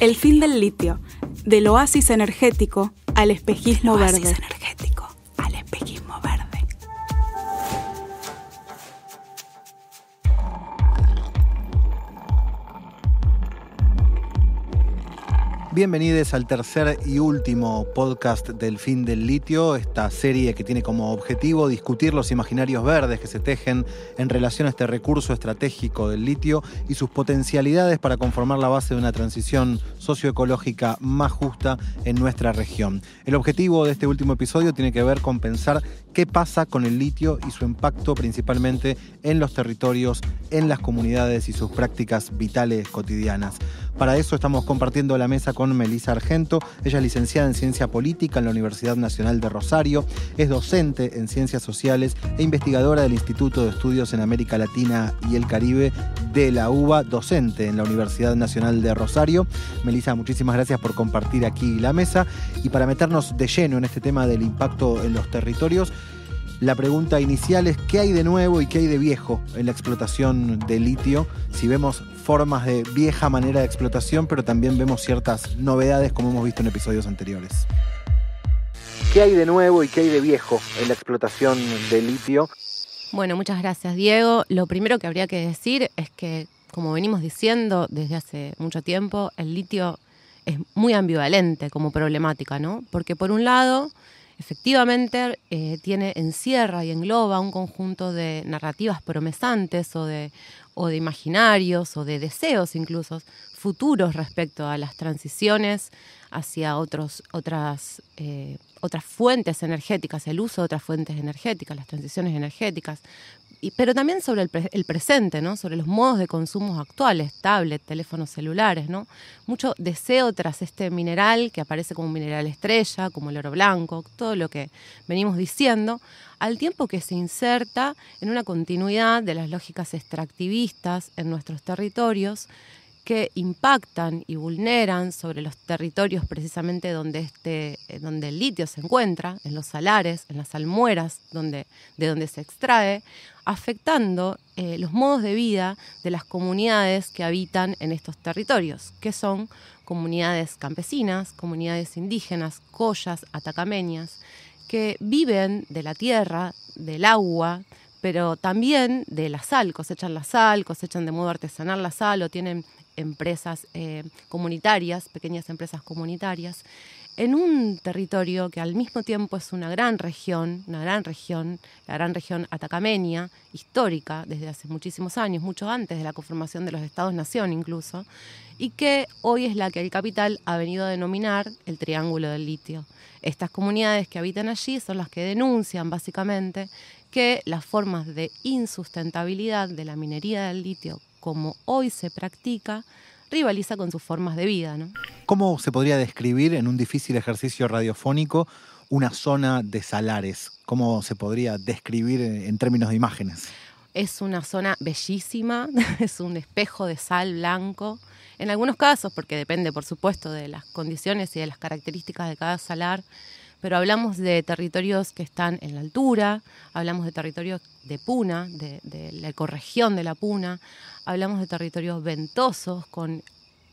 El fin del litio, del oasis energético al espejismo oasis verde. Bienvenidos al tercer y último podcast del fin del litio, esta serie que tiene como objetivo discutir los imaginarios verdes que se tejen en relación a este recurso estratégico del litio y sus potencialidades para conformar la base de una transición socioecológica más justa en nuestra región. El objetivo de este último episodio tiene que ver con pensar qué pasa con el litio y su impacto principalmente en los territorios, en las comunidades y sus prácticas vitales cotidianas. Para eso estamos compartiendo la mesa con Melisa Argento. Ella es licenciada en Ciencia Política en la Universidad Nacional de Rosario, es docente en Ciencias Sociales e investigadora del Instituto de Estudios en América Latina y el Caribe de la UBA, docente en la Universidad Nacional de Rosario. Melisa, muchísimas gracias por compartir aquí la mesa y para meternos de lleno en este tema del impacto en los territorios. La pregunta inicial es qué hay de nuevo y qué hay de viejo en la explotación de litio. Si vemos formas de vieja manera de explotación, pero también vemos ciertas novedades como hemos visto en episodios anteriores. ¿Qué hay de nuevo y qué hay de viejo en la explotación de litio? Bueno, muchas gracias Diego. Lo primero que habría que decir es que, como venimos diciendo desde hace mucho tiempo, el litio es muy ambivalente como problemática, ¿no? Porque por un lado, efectivamente eh, tiene, encierra y engloba un conjunto de narrativas promesantes o de, o de imaginarios o de deseos incluso futuros respecto a las transiciones hacia otros, otras, eh, otras fuentes energéticas, el uso de otras fuentes energéticas, las transiciones energéticas, y, pero también sobre el, pre- el presente, ¿no? sobre los modos de consumo actuales, tablet, teléfonos celulares, ¿no? mucho deseo tras este mineral que aparece como un mineral estrella, como el oro blanco, todo lo que venimos diciendo, al tiempo que se inserta en una continuidad de las lógicas extractivistas en nuestros territorios que impactan y vulneran sobre los territorios precisamente donde, este, eh, donde el litio se encuentra, en los salares, en las almueras donde, de donde se extrae, afectando eh, los modos de vida de las comunidades que habitan en estos territorios, que son comunidades campesinas, comunidades indígenas, collas, atacameñas, que viven de la tierra, del agua, pero también de la sal, cosechan la sal, cosechan de modo artesanal la sal o tienen empresas eh, comunitarias, pequeñas empresas comunitarias, en un territorio que al mismo tiempo es una gran región, una gran región, la gran región atacameña, histórica desde hace muchísimos años, mucho antes de la conformación de los Estados-Nación incluso, y que hoy es la que el capital ha venido a denominar el Triángulo del Litio. Estas comunidades que habitan allí son las que denuncian básicamente que las formas de insustentabilidad de la minería del litio como hoy se practica rivaliza con sus formas de vida. ¿no? ¿Cómo se podría describir en un difícil ejercicio radiofónico una zona de salares? ¿Cómo se podría describir en términos de imágenes? Es una zona bellísima, es un espejo de sal blanco. En algunos casos, porque depende por supuesto de las condiciones y de las características de cada salar, pero hablamos de territorios que están en la altura, hablamos de territorios de puna, de, la ecorregión de la puna, hablamos de territorios ventosos con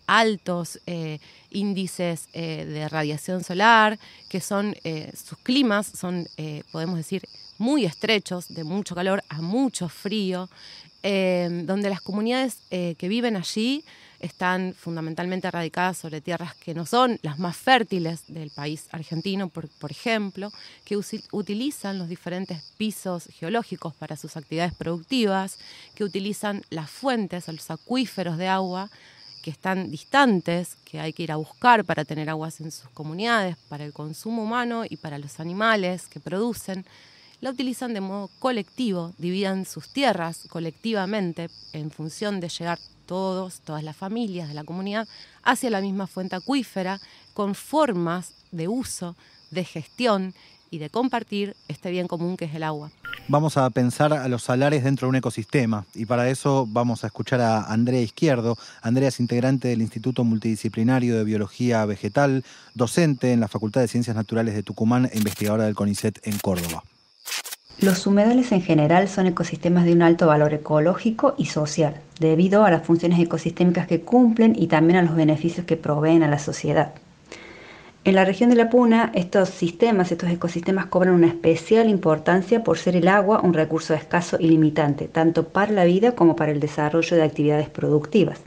altos eh, índices eh, de radiación solar, que son, eh, sus climas son, podemos decir, muy estrechos, de mucho calor a mucho frío, donde las comunidades que viven allí están fundamentalmente radicadas sobre tierras que no son las más fértiles del país argentino, por, por ejemplo, que utilizan los diferentes pisos geológicos para sus actividades productivas, que utilizan las fuentes, los acuíferos de agua que están distantes, que hay que ir a buscar para tener aguas en sus comunidades, para el consumo humano y para los animales que producen, la utilizan de modo colectivo, dividan sus tierras colectivamente en función de llegar todos, todas las familias de la comunidad hacia la misma fuente acuífera con formas de uso, de gestión y de compartir este bien común que es el agua. Vamos a pensar a los salares dentro de un ecosistema y para eso vamos a escuchar a Andrea Izquierdo. Andrea es integrante del Instituto Multidisciplinario de Biología Vegetal, docente en la Facultad de Ciencias Naturales de Tucumán e investigadora del CONICET en Córdoba. Los humedales en general son ecosistemas de un alto valor ecológico y social, debido a las funciones ecosistémicas que cumplen y también a los beneficios que proveen a la sociedad. En la región de la Puna, estos sistemas, estos ecosistemas cobran una especial importancia por ser el agua un recurso escaso y limitante, tanto para la vida como para el desarrollo de actividades productivas.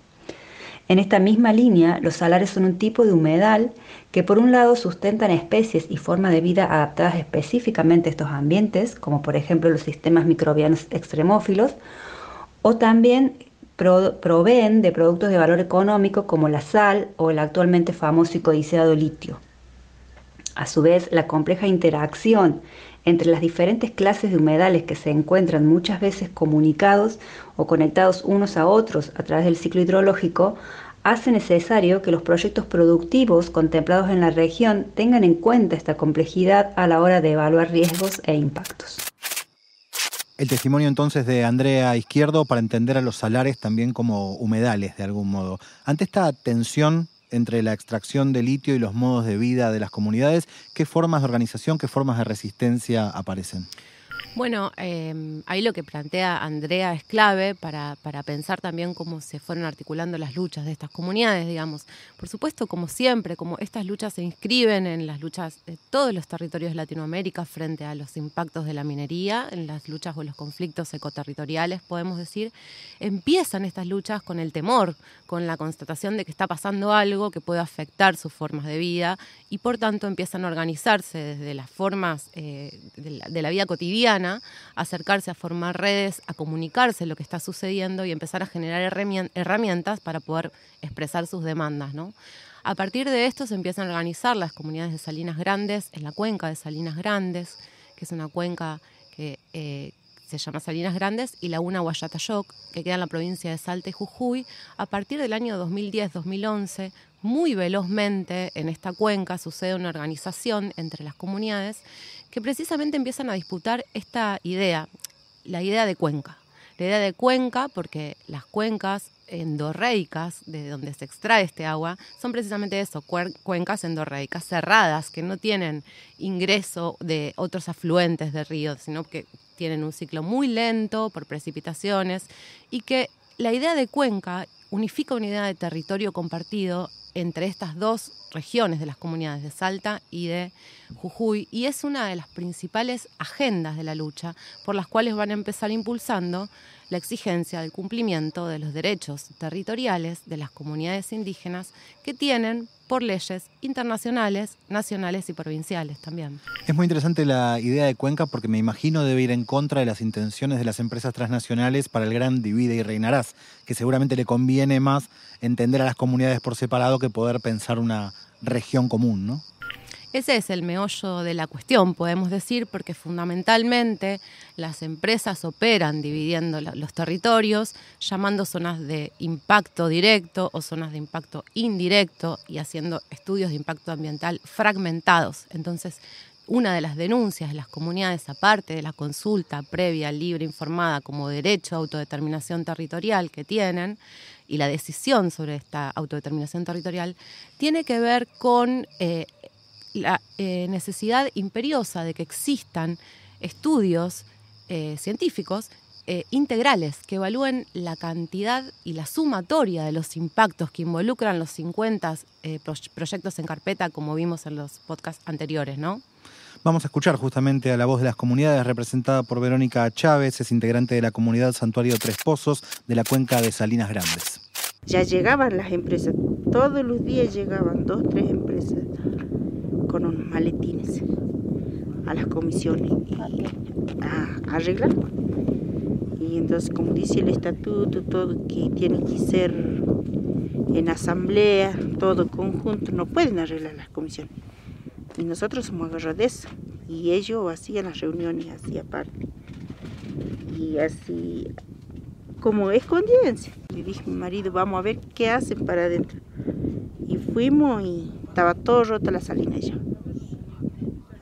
En esta misma línea, los salares son un tipo de humedal que por un lado sustentan especies y formas de vida adaptadas específicamente a estos ambientes, como por ejemplo los sistemas microbianos extremófilos, o también proveen de productos de valor económico como la sal o el actualmente famoso y codiciado litio. A su vez, la compleja interacción entre las diferentes clases de humedales que se encuentran muchas veces comunicados o conectados unos a otros a través del ciclo hidrológico, hace necesario que los proyectos productivos contemplados en la región tengan en cuenta esta complejidad a la hora de evaluar riesgos e impactos. El testimonio entonces de Andrea Izquierdo para entender a los salares también como humedales de algún modo. Ante esta tensión entre la extracción de litio y los modos de vida de las comunidades, ¿qué formas de organización, qué formas de resistencia aparecen? Bueno, em, ahí lo que plantea Andrea es clave para, para, pensar también cómo se fueron articulando las luchas de estas comunidades, digamos. Por supuesto, como siempre, como estas luchas se inscriben en las luchas de todos los territorios de Latinoamérica frente a los impactos de la minería, en las luchas o los conflictos ecoterritoriales, podemos decir, empiezan estas luchas con el temor, con la constatación de que está pasando algo que puede afectar sus formas de vida y por tanto empiezan a organizarse desde las formas eh, de la vida cotidiana acercarse a formar redes, a comunicarse lo que está sucediendo y empezar a generar herramientas para poder expresar sus demandas. A partir de esto se empiezan a organizar las comunidades de Salinas Grandes en la cuenca de Salinas Grandes, que es una cuenca que eh, se llama Salinas Grandes, y Laguna Guayatayoc, que queda en la provincia de Salta y Jujuy. A partir del año 2010-2011, muy velozmente en esta cuenca sucede una organización entre las comunidades que precisamente empiezan a disputar esta idea, la idea de cuenca. La idea de cuenca, porque las cuencas endorreicas, de donde se extrae este agua, son precisamente eso, cuencas endorreicas cerradas, que no tienen ingreso de otros afluentes de ríos, sino que tienen un ciclo muy lento por precipitaciones y que la idea de cuenca unifica una idea de territorio compartido entre estas dos regiones de las comunidades de Salta y de Jujuy y es una de las principales agendas de la lucha por las cuales van a empezar impulsando la exigencia del cumplimiento de los derechos territoriales de las comunidades indígenas que tienen por leyes internacionales, nacionales y provinciales también. Es muy interesante la idea de Cuenca porque me imagino debe ir en contra de las intenciones de las empresas transnacionales para el gran divide y reinarás, que seguramente le conviene más entender a las comunidades por separado que poder pensar una región común, ¿no? Ese es el meollo de la cuestión, podemos decir, porque fundamentalmente las empresas operan dividiendo los territorios, llamando zonas de impacto directo o zonas de impacto indirecto y haciendo estudios de impacto ambiental fragmentados. Entonces, una de las denuncias de las comunidades, aparte de la consulta previa, libre, informada como derecho a autodeterminación territorial que tienen, y la decisión sobre esta autodeterminación territorial, tiene que ver con eh, la eh, necesidad imperiosa de que existan estudios eh, científicos eh, integrales que evalúen la cantidad y la sumatoria de los impactos que involucran los 50 proyectos en carpeta, como vimos en los podcasts anteriores, ¿no? Vamos a escuchar justamente a la voz de las comunidades representada por Verónica Chávez, es integrante de la comunidad Santuario Tres Pozos de la cuenca de Salinas Grandes. Ya llegaban las empresas, todos los días llegaban dos, tres empresas con unos maletines a las comisiones a arreglar. Y entonces, como dice el estatuto, todo que tiene que ser en asamblea, todo conjunto, no pueden arreglar las comisiones. Y nosotros somos agarrados de eso. Y ellos hacían las reuniones así aparte. Y así, como escondíanse. Le dije a mi marido, vamos a ver qué hacen para adentro. Y fuimos y estaba todo roto la salina ya.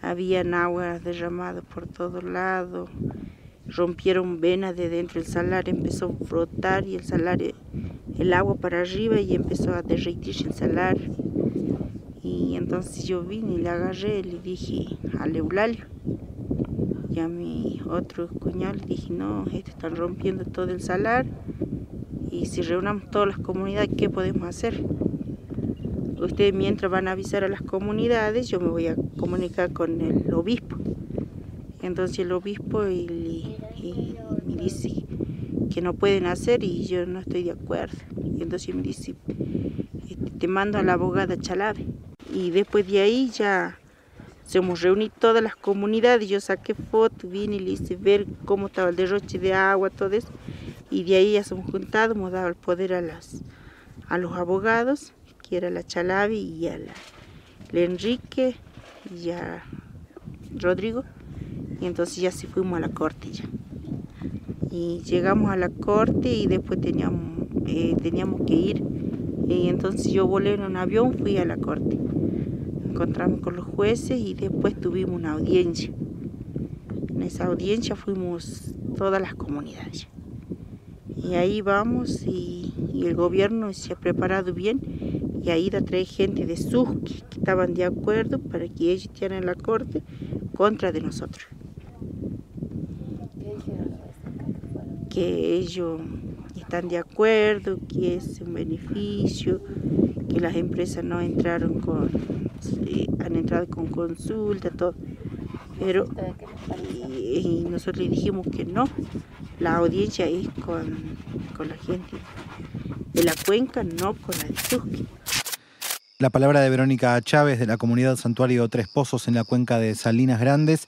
Habían agua derramada por todos lados. Rompieron venas de dentro del salar, empezó a frotar y el salar, el agua para arriba y empezó a derretirse el salar. Y entonces yo vine y le agarré y le dije al Eulalio. y a mi otro cuñado le dije, no, esto están rompiendo todo el salar y si reunamos todas las comunidades, ¿qué podemos hacer? Ustedes mientras van a avisar a las comunidades, yo me voy a comunicar con el obispo. Entonces el obispo y, me dice que no pueden hacer y yo no estoy de acuerdo. Y entonces me dice, este, te mando a la abogada Chalave. Y después de ahí ya se hemos reunido todas las comunidades, yo saqué fotos, vine y le hice ver cómo estaba el derroche de agua, todo eso. Y de ahí ya se hemos juntado, hemos dado el poder a, las, a los abogados, que era la Chalavi y a la, Enrique y a Rodrigo. Y entonces ya se fuimos a la corte. Y llegamos a la corte y después teníamos, eh, teníamos que ir. Y entonces yo volé en un avión, fui a la corte encontramos con los jueces y después tuvimos una audiencia. En esa audiencia fuimos todas las comunidades. Y ahí vamos y, el gobierno se ha preparado bien y ahí da traer gente de sus que, estaban de acuerdo para que ellos estén la corte contra de nosotros. Que ellos están de acuerdo, que es un beneficio, que las empresas no entraron con, han entrado con consulta, todo. Pero y, nosotros le dijimos que no, la audiencia es con, con la gente de la cuenca, no con la de. La palabra de Verónica Chávez de la comunidad Santuario Tres Pozos en la cuenca de Salinas Grandes.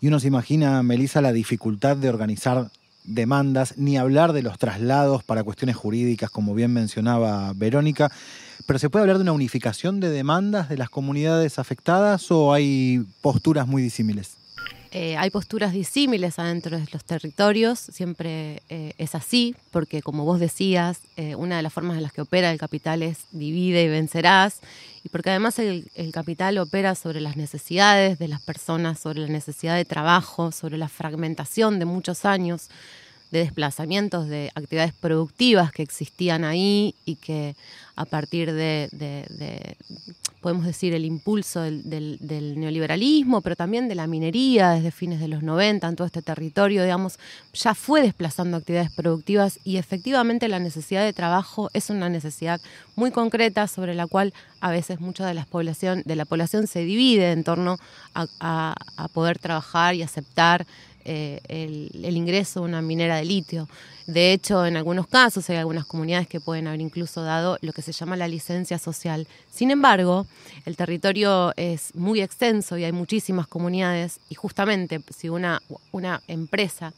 Y uno se imagina, Melissa, la dificultad de organizar demandas, ni hablar de los traslados para cuestiones jurídicas, como bien mencionaba Verónica. Pero ¿se puede hablar de una unificación de demandas de las comunidades afectadas o hay posturas muy disímiles? Eh, hay posturas disímiles adentro de los territorios, siempre eh, es así, porque como vos decías, eh, una de las formas en las que opera el capital es divide y vencerás, y porque además el, el, capital opera sobre las necesidades de las personas, sobre la necesidad de trabajo, sobre la fragmentación de muchos años de desplazamientos de actividades productivas que existían ahí y que a partir de, podemos decir, el impulso del, neoliberalismo, pero también de la minería desde fines de los 90 en todo este territorio, digamos, ya fue desplazando actividades productivas y efectivamente la necesidad de trabajo es una necesidad muy concreta sobre la cual a veces mucha de la población, de la población se divide en torno a poder trabajar y aceptar eh, el, ingreso de una minera de litio. De hecho, en algunos casos hay algunas comunidades que pueden haber incluso dado lo que se llama la licencia social. Sin embargo, el territorio es muy extenso y hay muchísimas comunidades y justamente si una, una empresa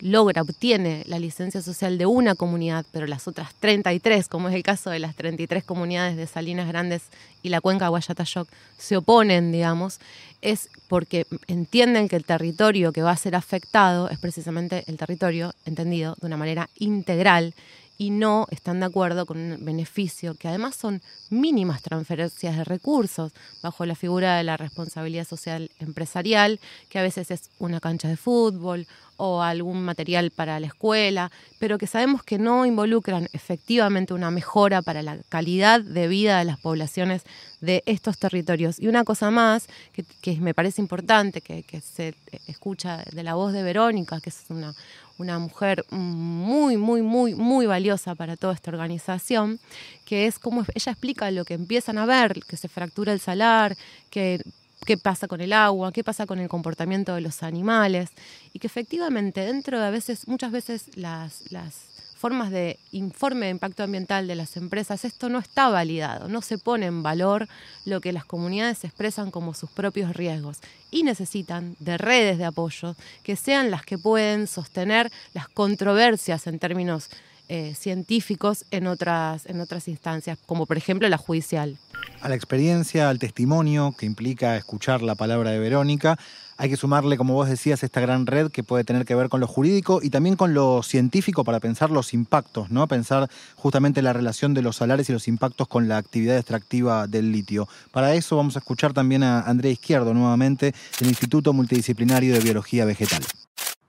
logra, obtiene la licencia social de una comunidad, pero las otras 33, como es el caso de las 33 comunidades de Salinas Grandes y la cuenca Guayatayoc, se oponen, digamos, es porque entienden que el territorio que va a ser afectado es precisamente el territorio entendido de una manera integral y no están de acuerdo con un beneficio, que además son mínimas transferencias de recursos bajo la figura de la responsabilidad social empresarial, que a veces es una cancha de fútbol o algún material para la escuela, pero que sabemos que no involucran efectivamente una mejora para la calidad de vida de las poblaciones de estos territorios. Y una cosa más que, me parece importante, que, se escucha de la voz de Verónica, que es una, una mujer muy, muy, muy, muy valiosa para toda esta organización, que es como ella explica lo que empiezan a ver, que se fractura el salar, que qué pasa con el agua, qué pasa con el comportamiento de los animales, y que efectivamente dentro de a veces, muchas veces las, las formas de informe de impacto ambiental de las empresas, esto no está validado, no se pone en valor lo que las comunidades expresan como sus propios riesgos y necesitan de redes de apoyo que sean las que pueden sostener las controversias en términos eh, científicos en otras, en otras instancias, como por ejemplo la judicial. A la experiencia, al testimonio que implica escuchar la palabra de Verónica, hay que sumarle, como vos decías, esta gran red que puede tener que ver con lo jurídico y también con lo científico para pensar los impactos, ¿no? Pensar justamente la relación de los salares y los impactos con la actividad extractiva del litio. Para eso vamos a escuchar también a Andrea Izquierdo nuevamente del Instituto Multidisciplinario de Biología Vegetal.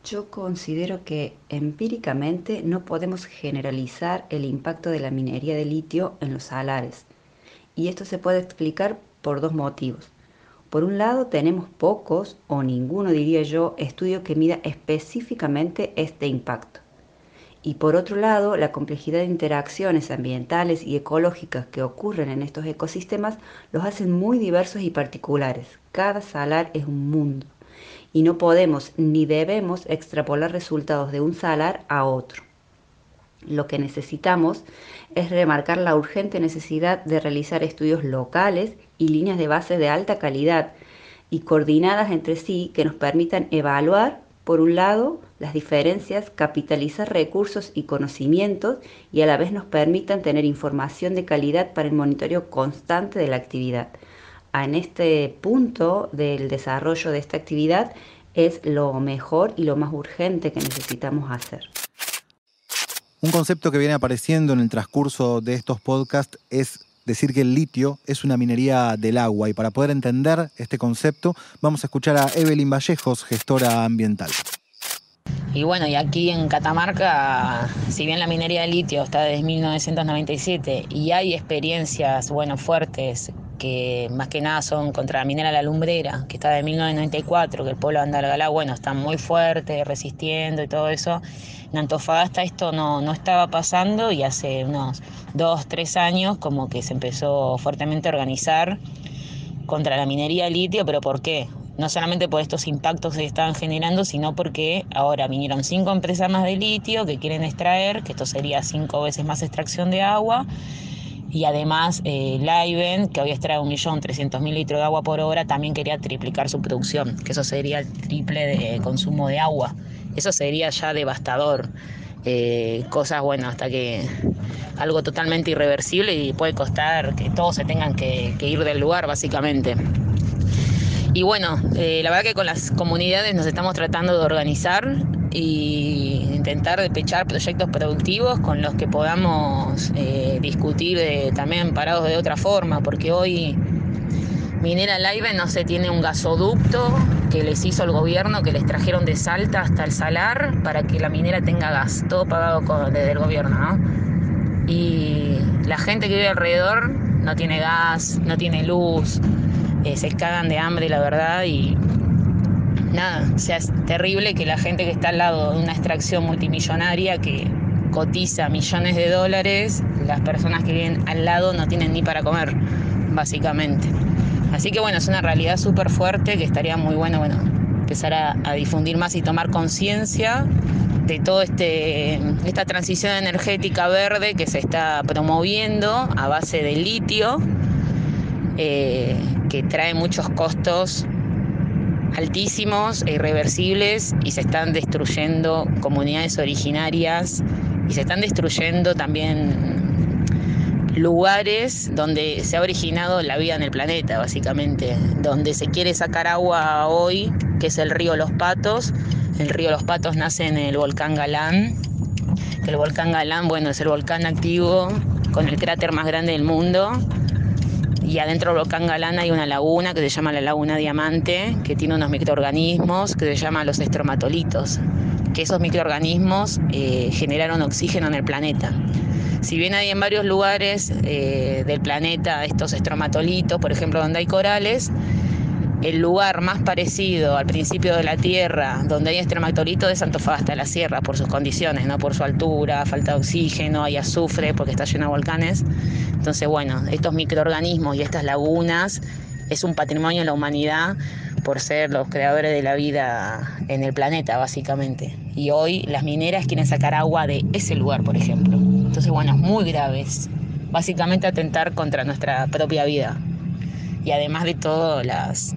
Yo considero que empíricamente no podemos generalizar el impacto de la minería de litio en los salares. Y esto se puede explicar por dos motivos. Por un lado, tenemos pocos, o ninguno diría yo, estudio que mida específicamente este impacto. Y por otro lado, la complejidad de interacciones ambientales y ecológicas que ocurren en estos ecosistemas los hacen muy diversos y particulares. Cada salar es un mundo y no podemos ni debemos extrapolar resultados de un salar a otro. Lo que necesitamos es remarcar la urgente necesidad de realizar estudios locales y líneas de base de alta calidad y coordinadas entre sí que nos permitan evaluar, por un lado, las diferencias, capitalizar recursos y conocimientos y a la vez nos permitan tener información de calidad para el monitoreo constante de la actividad. En este punto del desarrollo de esta actividad es lo mejor y lo más urgente que necesitamos hacer. Un concepto que viene apareciendo en el transcurso de estos podcasts es decir que el litio es una minería del agua y para poder entender este concepto vamos a escuchar a Evelyn Vallejos, gestora ambiental. Y bueno, y aquí en Catamarca, si bien la minería de litio está desde 1997 y hay experiencias, bueno, fuertes que más que nada son contra la minera La Lumbrera, que está de 1994, que el pueblo de Andalgalá, bueno, está muy fuerte, resistiendo y todo eso. En Antofagasta esto no, no estaba pasando y hace unos dos, tres años como que se empezó fuertemente a organizar contra la minería de litio, pero ¿por qué? No solamente por estos impactos que estaban generando, sino porque ahora vinieron cinco empresas más de litio que quieren extraer, que esto sería cinco veces más extracción de agua, y además eh, Liven, que hoy extrae 1.300.000 litros de agua por hora, también quería triplicar su producción, que eso sería el triple de consumo de agua. Eso sería ya devastador. Eh, cosas, bueno, hasta que algo totalmente irreversible y puede costar que todos se tengan que, ir del lugar, básicamente. Y bueno, eh, la verdad que con las comunidades nos estamos tratando de organizar y intentar despechar proyectos productivos con los que podamos eh, discutir también parados de otra forma, porque hoy Minera Live no se tiene un gasoducto que les hizo el gobierno, que les trajeron de Salta hasta el Salar para que la minera tenga gas, todo pagado desde el gobierno, ¿no? Y la gente que vive alrededor no tiene gas, no tiene luz, eh, se cagan de hambre, la verdad, y nada, o sea, es terrible que la gente que está al lado de una extracción multimillonaria que cotiza millones de dólares, las personas que viven al lado no tienen ni para comer, básicamente. Así que bueno, es una realidad súper fuerte que estaría muy bueno, bueno, empezar a, a difundir más y tomar conciencia de toda este, esta transición energética verde que se está promoviendo a base de litio, eh, que trae muchos costos altísimos e irreversibles y se están destruyendo comunidades originarias y se están destruyendo también lugares donde se ha originado la vida en el planeta, básicamente, donde se quiere sacar agua hoy, que es el río Los Patos. El río Los Patos nace en el volcán Galán, el volcán Galán, bueno, es el volcán activo con el cráter más grande del mundo y adentro del volcán Galán hay una laguna que se llama la Laguna Diamante, que tiene unos microorganismos que se llaman los estromatolitos, que esos microorganismos eh, generaron oxígeno en el planeta. Si bien hay en varios lugares eh, del planeta estos estromatolitos, por ejemplo donde hay corales, el lugar más parecido al principio de la Tierra, donde hay estromatolitos, es Antofagasta, la sierra, por sus condiciones, no por su altura, falta de oxígeno, hay azufre porque está lleno de volcanes. Entonces, bueno, estos microorganismos y estas lagunas es un patrimonio de la humanidad por ser los creadores de la vida en el planeta, básicamente. Y hoy las mineras quieren sacar agua de ese lugar, por ejemplo. Entonces, bueno, es muy grave. básicamente atentar contra nuestra propia vida. Y además de todo, las,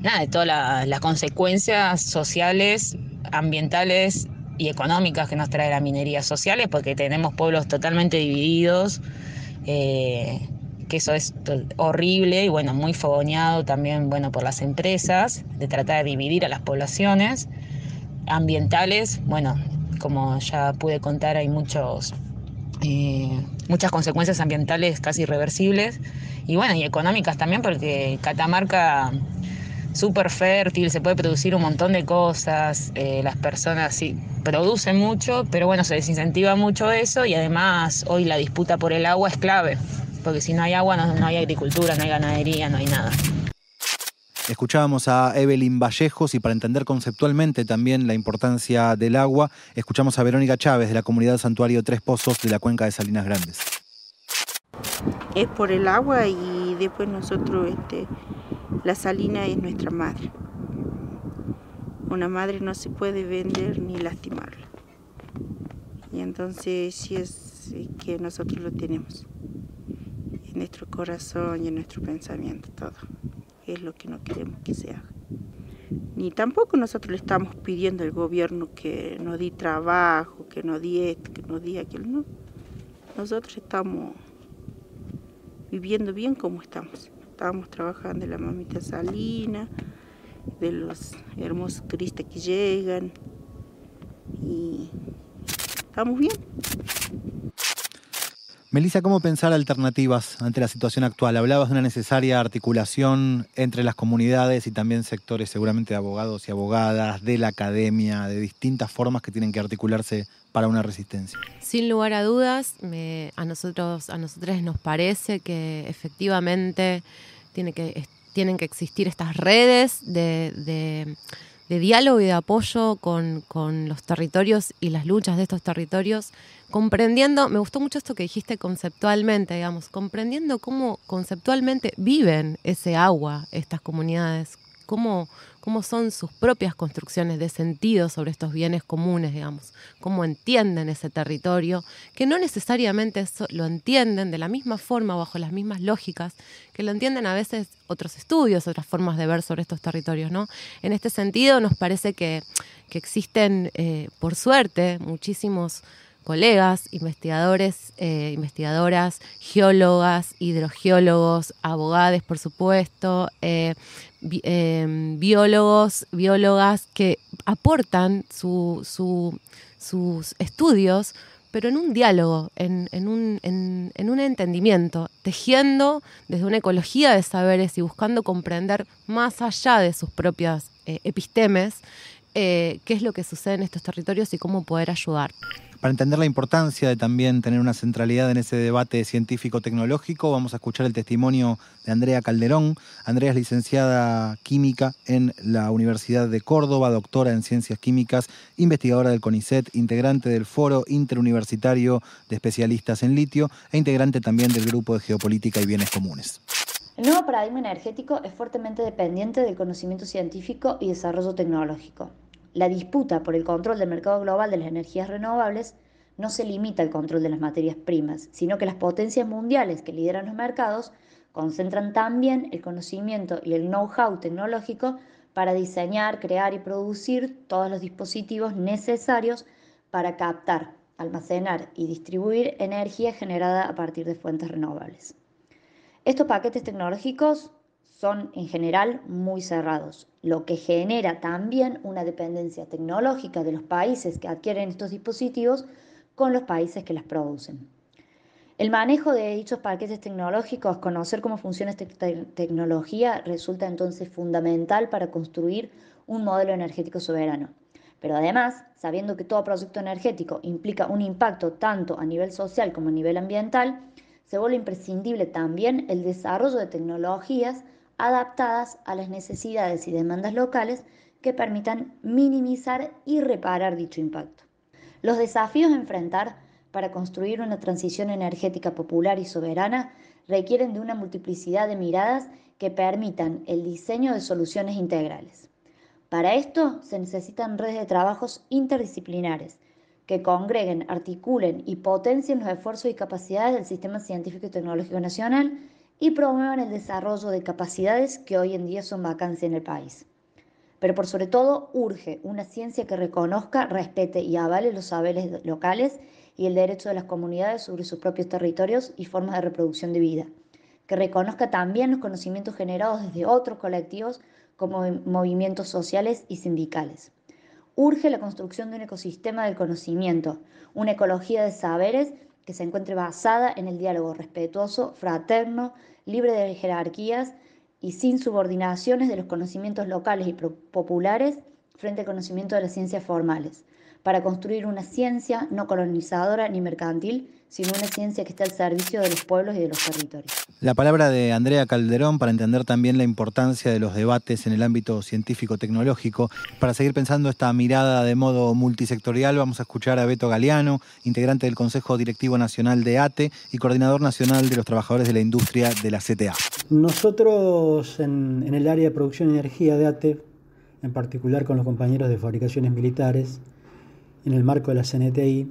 nada, de todas las consecuencias sociales, ambientales y económicas que nos trae la minería sociales, porque tenemos pueblos totalmente divididos. Eh, que eso es horrible y bueno, muy fogoneado también bueno, por las empresas, de tratar de dividir a las poblaciones. Ambientales, bueno, como ya pude contar, hay muchos, eh, muchas consecuencias ambientales casi irreversibles y bueno, y económicas también, porque Catamarca súper fértil, se puede producir un montón de cosas, eh, las personas sí producen mucho, pero bueno, se desincentiva mucho eso y además hoy la disputa por el agua es clave porque si no hay agua no, hay agricultura, no hay ganadería, no hay nada. Escuchábamos a Evelyn Vallejos y para entender conceptualmente también la importancia del agua, escuchamos a Verónica Chávez de la comunidad Santuario Tres Pozos de la cuenca de Salinas Grandes. Es por el agua y después nosotros, este, la salina es nuestra madre. Una madre no se puede vender ni lastimarla. Y entonces sí es que nosotros lo tenemos en nuestro corazón y en nuestro pensamiento todo es lo que no queremos que se haga. Ni tampoco nosotros le estamos pidiendo al gobierno que nos dé trabajo, que nos dé esto, que nos dé aquello, no. Nosotros estamos viviendo bien como estamos. Estamos trabajando en la mamita Salina, de los hermosos turistas que llegan y estamos bien. Melissa, ¿cómo pensar alternativas ante la situación actual? Hablabas de una necesaria articulación entre las comunidades y también sectores seguramente de abogados y abogadas, de la academia, de distintas formas que tienen que articularse para una resistencia. Sin lugar a dudas, a nosotros, a nos parece que efectivamente tienen que existir estas redes de de diálogo y de apoyo con, los territorios y las luchas de estos territorios, comprendiendo, me gustó mucho esto que dijiste conceptualmente, digamos, comprendiendo cómo conceptualmente viven ese agua estas comunidades, cómo, cómo son sus propias construcciones de sentido sobre estos bienes comunes, digamos, cómo entienden ese territorio, que no necesariamente lo entienden de la misma forma, bajo las mismas lógicas, que lo entienden a veces otros estudios, otras formas de ver sobre estos territorios, ¿no? En este sentido, nos parece que, existen, eh, por suerte, muchísimos colegas, investigadores, eh, investigadoras, geólogas, hidrogeólogos, abogados, por supuesto, eh, Em, biólogos, biólogas que aportan sus estudios, pero en un diálogo, en, un, entendimiento, tejiendo desde una ecología de saberes y buscando comprender más allá de sus propias eh, epistemes eh, qué es lo que sucede en estos territorios y cómo poder ayudar. Para entender la importancia de también tener una centralidad en ese debate científico-tecnológico, vamos a escuchar el testimonio de Andrea Calderón. Andrea es licenciada química en la Universidad de Córdoba, doctora en ciencias químicas, investigadora del CONICET, integrante del Foro Interuniversitario de Especialistas en Litio e integrante también del Grupo de Geopolítica y Bienes Comunes. El nuevo paradigma energético es fuertemente dependiente del conocimiento científico y desarrollo tecnológico. La disputa por el control del mercado global de las energías renovables no se limita al control de las materias primas, sino que las potencias mundiales que lideran los mercados concentran también el conocimiento y el know-how tecnológico para diseñar, crear y producir todos los dispositivos necesarios para captar, almacenar y distribuir energía generada a partir de fuentes renovables. Estos paquetes tecnológicos son en general muy cerrados, lo que genera también una dependencia tecnológica de los países que adquieren estos dispositivos con los países que las producen. El manejo de dichos paquetes tecnológicos, conocer cómo funciona esta tecnología, resulta entonces fundamental para construir un modelo energético soberano. Pero además, sabiendo que todo proyecto energético implica un impacto tanto a nivel social como a nivel ambiental, se vuelve imprescindible también el desarrollo de tecnologías adaptadas a las necesidades y demandas locales que permitan minimizar y reparar dicho impacto. Los desafíos a enfrentar para construir una transición energética popular y soberana requieren de una multiplicidad de miradas que permitan el diseño de soluciones integrales. Para esto se necesitan redes de trabajos interdisciplinares que congreguen, articulen y potencien los esfuerzos y capacidades del Sistema Científico y Tecnológico Nacional y promuevan el desarrollo de capacidades que hoy en día son vacancia en el país. Pero por sobre todo urge una ciencia que reconozca, respete y avale los saberes locales y el derecho de las comunidades sobre sus propios territorios y formas de reproducción de vida, que reconozca también los conocimientos generados desde otros colectivos como movimientos sociales y sindicales. Urge la construcción de un ecosistema del conocimiento, una ecología de saberes que se encuentre basada en el diálogo respetuoso, fraterno, libre de jerarquías y sin subordinaciones de los conocimientos locales y populares frente al conocimiento de las ciencias formales, para construir una ciencia no colonizadora ni mercantil, sino una ciencia que esté al servicio de los pueblos y de los territorios. La palabra de Andrea Calderón para entender también la importancia de los debates en el ámbito científico-tecnológico. Para seguir pensando esta mirada de modo multisectorial, vamos a escuchar a Beto Galeano, integrante del Consejo Directivo Nacional de ATE y coordinador nacional de los trabajadores de la industria de la CTA. Nosotros en, en el área de producción de energía de ATE, en particular con los compañeros de fabricaciones militares, en el marco de la CNTI,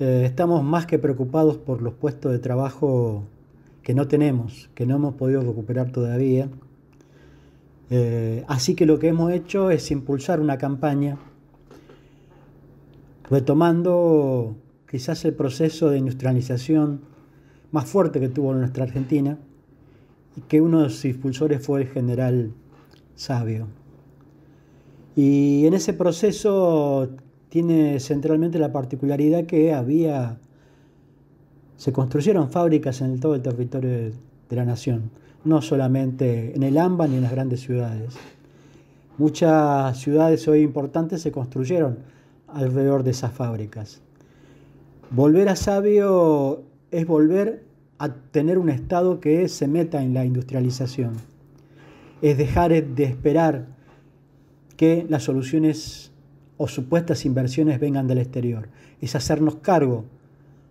eh, estamos más que preocupados por los puestos de trabajo que no tenemos, que no hemos podido recuperar todavía. Eh, así que lo que hemos hecho es impulsar una campaña retomando quizás el proceso de industrialización más fuerte que tuvo nuestra Argentina y que uno de sus impulsores fue el general Sabio. Y en ese proceso tiene centralmente la particularidad que había, se construyeron fábricas en todo el territorio de, la nación, no solamente en el AMBA ni en las grandes ciudades. Muchas ciudades hoy importantes se construyeron alrededor de esas fábricas. Volver a sabio es volver a tener un Estado que se meta en la industrialización. Es dejar de esperar que las soluciones o supuestas inversiones vengan del exterior. Es hacernos cargo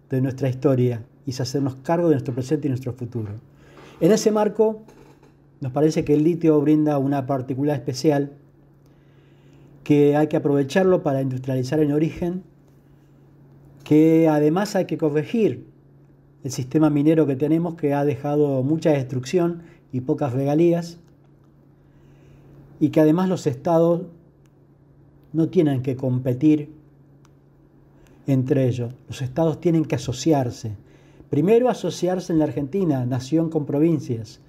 de nuestra historia y es hacernos cargo de nuestro presente y nuestro futuro. En ese marco, nos parece que el litio brinda una particular especial que hay que aprovecharlo para industrializar en origen, que además hay que corregir el sistema minero que tenemos que ha dejado mucha destrucción y pocas regalías, y que además los estados no tienen que competir entre ellos. Los estados tienen que asociarse. Primero asociarse en la Argentina, nación con provincias,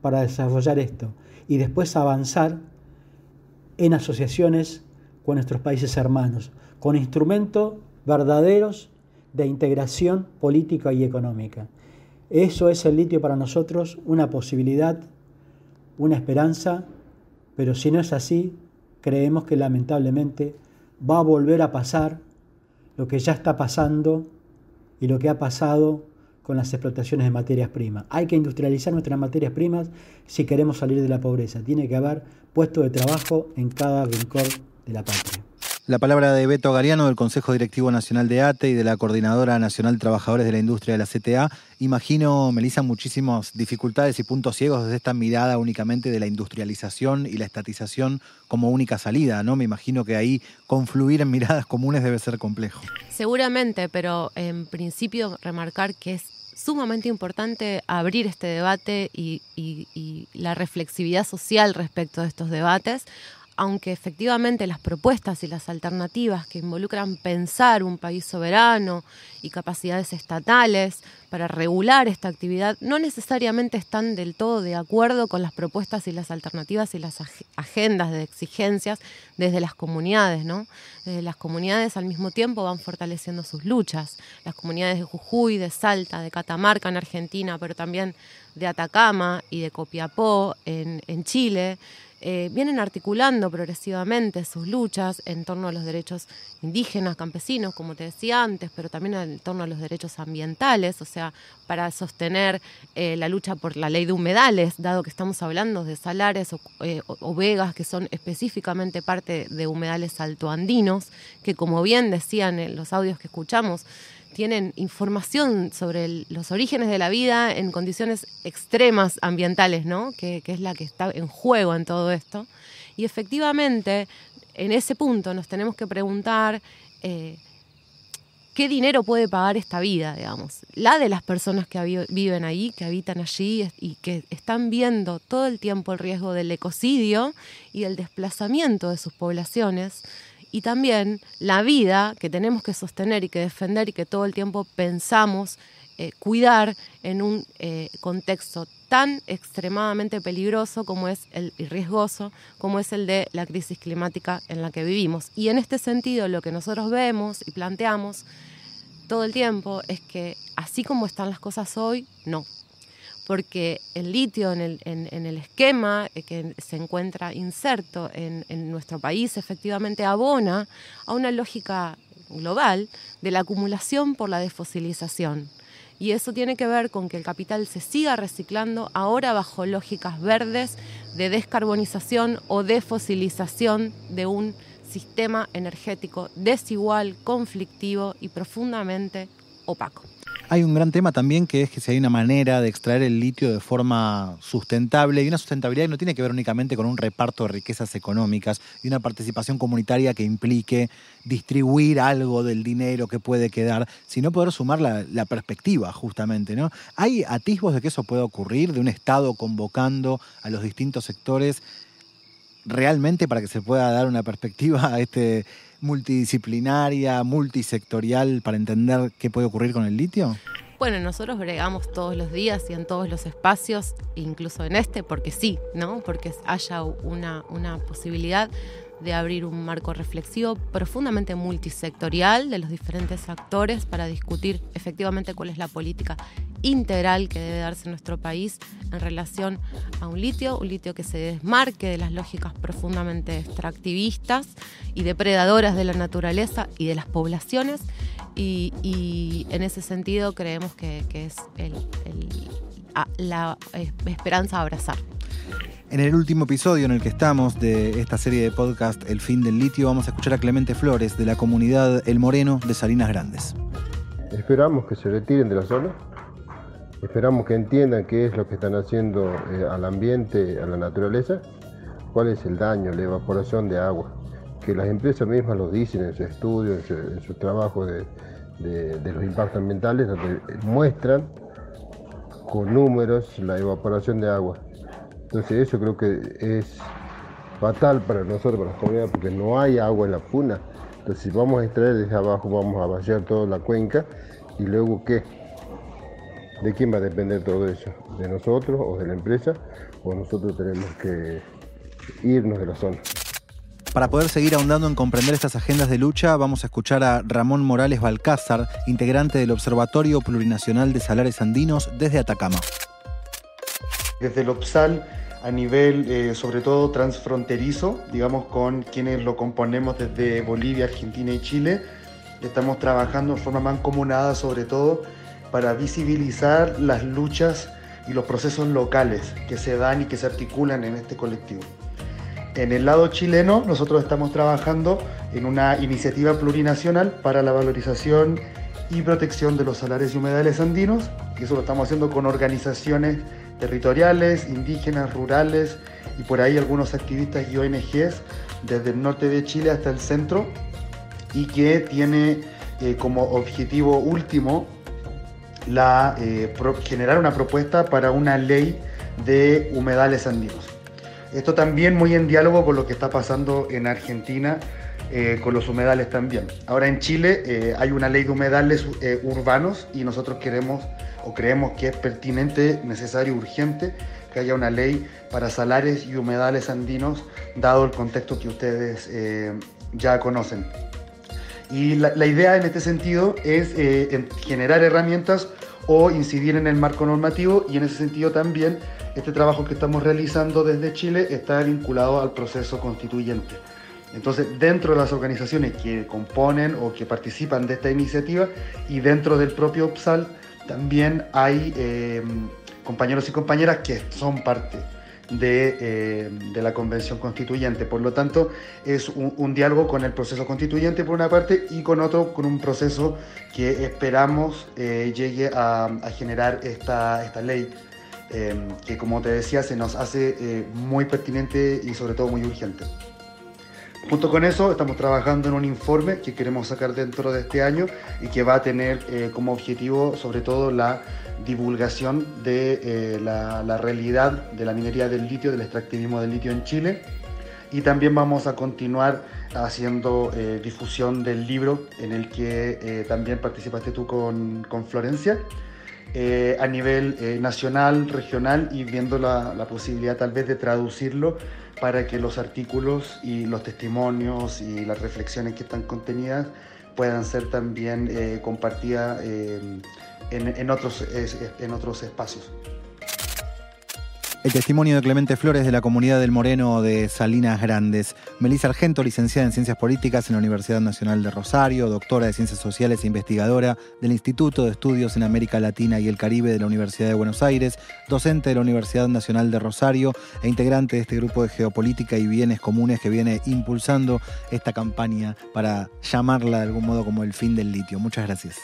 para desarrollar esto. Y después avanzar en asociaciones con nuestros países hermanos, con instrumentos verdaderos de integración política y económica. Eso es el litio para nosotros, una posibilidad, una esperanza, pero si no es así, creemos que lamentablemente va a volver a pasar lo que ya está pasando y lo que ha pasado con las explotaciones de materias primas. Hay que industrializar nuestras materias primas si queremos salir de la pobreza. Tiene que haber puestos de trabajo en cada rincón de la patria. La palabra de Beto Gariano del Consejo Directivo Nacional de ATE y de la Coordinadora Nacional de Trabajadores de la Industria de la CTA. Imagino, Melissa, muchísimas dificultades y puntos ciegos desde esta mirada únicamente de la industrialización y la estatización como única salida, ¿no? Me imagino que ahí confluir en miradas comunes debe ser complejo. Seguramente, pero en principio remarcar que es sumamente importante abrir este debate y, y la reflexividad social respecto de estos debates aunque efectivamente las propuestas y las alternativas que involucran pensar un país soberano y capacidades estatales para regular esta actividad no necesariamente están del todo de acuerdo con las propuestas y las alternativas y las agendas de exigencias desde las comunidades, ¿no? las comunidades al mismo tiempo van fortaleciendo sus luchas. Las comunidades de Jujuy, de Salta, de Catamarca en Argentina, pero también de Atacama y de Copiapó en, en Chile, eh, vienen articulando progresivamente sus luchas en torno a los derechos indígenas, campesinos, como te decía antes, pero también en torno a los derechos ambientales, o sea, para sostener eh, la lucha por la ley de humedales, dado que estamos hablando de salares o, eh, o vegas que son específicamente parte de humedales altoandinos, que como bien decían en los audios que escuchamos, tienen información sobre los orígenes de la vida en condiciones extremas ambientales, ¿no? Que, es la que está en juego en todo esto. Y efectivamente, en ese punto nos tenemos que preguntar eh, qué dinero puede pagar esta vida, digamos. La de las personas que viven ahí, que habitan allí y que están viendo todo el tiempo el riesgo del ecocidio y el desplazamiento de sus poblaciones y también la vida que tenemos que sostener y que defender y que todo el tiempo pensamos eh, cuidar en un eh, contexto tan extremadamente peligroso como es el y riesgoso como es el de la crisis climática en la que vivimos. Y en este sentido lo que nosotros vemos y planteamos todo el tiempo es que así como están las cosas hoy, no. Porque el litio en el, en, el esquema eh, que se encuentra inserto en, nuestro país efectivamente abona a una lógica global de la acumulación por la desfosilización. Y eso tiene que ver con que el capital se siga reciclando ahora bajo lógicas verdes de descarbonización o defosilización de un sistema energético desigual, conflictivo y profundamente opaco. Hay un gran tema también que es que si hay una manera de extraer el litio de forma sustentable y una sustentabilidad que no tiene que ver únicamente con un reparto de riquezas económicas y una participación comunitaria que implique distribuir algo del dinero que puede quedar, sino poder sumar la, perspectiva justamente. ¿no? ¿Hay atisbos de que eso pueda ocurrir, de un Estado convocando a los distintos sectores realmente para que se pueda dar una perspectiva a este multidisciplinaria, multisectorial para entender qué puede ocurrir con el litio? Bueno, nosotros bregamos todos los días y en todos los espacios, incluso en este, porque sí, ¿no? Porque haya una, una posibilidad de abrir un marco reflexivo profundamente multisectorial de los diferentes actores para discutir efectivamente cuál es la política integral que debe darse nuestro país en relación a un litio, un litio que se desmarque de las lógicas profundamente extractivistas y depredadoras de la naturaleza y de las poblaciones. Y, en ese sentido creemos que, es la esperanza abrazar. En el último episodio en el que estamos de esta serie de podcast El fin del litio, vamos a escuchar a Clemente Flores de la comunidad El Moreno de Salinas Grandes. Esperamos que se retiren de la zona, esperamos que entiendan qué es lo que están haciendo eh, al ambiente, a la naturaleza, cuál es el daño, la evaporación de agua, que las empresas mismas lo dicen en su estudio, en su, trabajo de, de los impactos ambientales, donde muestran con números la evaporación de agua entonces eso creo que es fatal para nosotros, para las comunidades, porque no hay agua en la puna. Entonces si vamos a extraer desde abajo, vamos a vaciar toda la cuenca y luego qué? ¿De quién va a depender todo eso? ¿De nosotros o de la empresa? ¿O nosotros tenemos que irnos de la zona? Para poder seguir ahondando en comprender estas agendas de lucha, vamos a escuchar a Ramón Morales Balcázar, integrante del Observatorio Plurinacional de Salares Andinos desde Atacama. Desde el OPSAL a nivel eh, sobre todo transfronterizo, digamos con quienes lo componemos desde Bolivia, Argentina y Chile. Estamos trabajando de forma mancomunada sobre todo para visibilizar las luchas y los procesos locales que se dan y que se articulan en este colectivo. En el lado chileno nosotros estamos trabajando en una iniciativa plurinacional para la valorización y protección de los salares y humedales andinos, y eso lo estamos haciendo con organizaciones territoriales, indígenas, rurales y por ahí algunos activistas y ONGs desde el norte de Chile hasta el centro y que tiene eh, como objetivo último la, eh, generar una propuesta para una ley de humedales andinos. Esto también muy en diálogo con lo que está pasando en Argentina eh, con los humedales también. Ahora en Chile hay una ley de humedales urbanos y nosotros queremos o creemos que es pertinente, necesario, urgente que haya una ley para salares y humedales andinos, dado el contexto que ustedes eh, ya conocen. Y la, idea en este sentido es eh, generar herramientas o incidir en el marco normativo y en ese sentido también este trabajo que estamos realizando desde Chile está vinculado al proceso constituyente. Entonces, dentro de las organizaciones que componen o que participan de esta iniciativa y dentro del propio OPSAL, también hay eh, compañeros y compañeras que son parte eh, de, la Convención Constituyente. Por lo tanto, es un, diálogo con el proceso constituyente por una parte y con otro, con un proceso que esperamos eh, llegue a, generar esta, esta ley, que como te decía, se nos hace muy pertinente y sobre todo muy urgente. Junto con eso estamos trabajando en un informe que queremos sacar dentro de este año y que va a tener eh, como objetivo sobre todo la divulgación de eh, la, realidad de la minería del litio, del extractivismo del litio en Chile. Y también vamos a continuar haciendo eh, difusión del libro en el que también participaste tú con, con Florencia. a nivel nacional, regional y viendo la, la posibilidad tal vez de traducirlo para que los artículos y los testimonios y las reflexiones que están contenidas puedan ser también eh, compartidas eh, en, otros, en otros espacios. El testimonio de Clemente Flores de la comunidad del Moreno de Salinas Grandes. Melissa Argento, licenciada en Ciencias Políticas en la Universidad Nacional de Rosario, doctora de Ciencias Sociales e investigadora del Instituto de Estudios en América Latina y el Caribe de la Universidad de Buenos Aires, docente de la Universidad Nacional de Rosario e integrante de este grupo de geopolítica y bienes comunes que viene impulsando esta campaña para llamarla de algún modo como el fin del litio. Muchas gracias.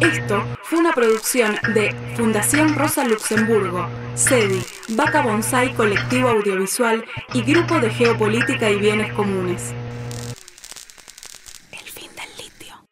Esto fue una producción de Fundación Rosa Luxemburgo, SEDI, Vaca Bonsai Colectivo Audiovisual y Grupo de Geopolítica y Bienes Comunes.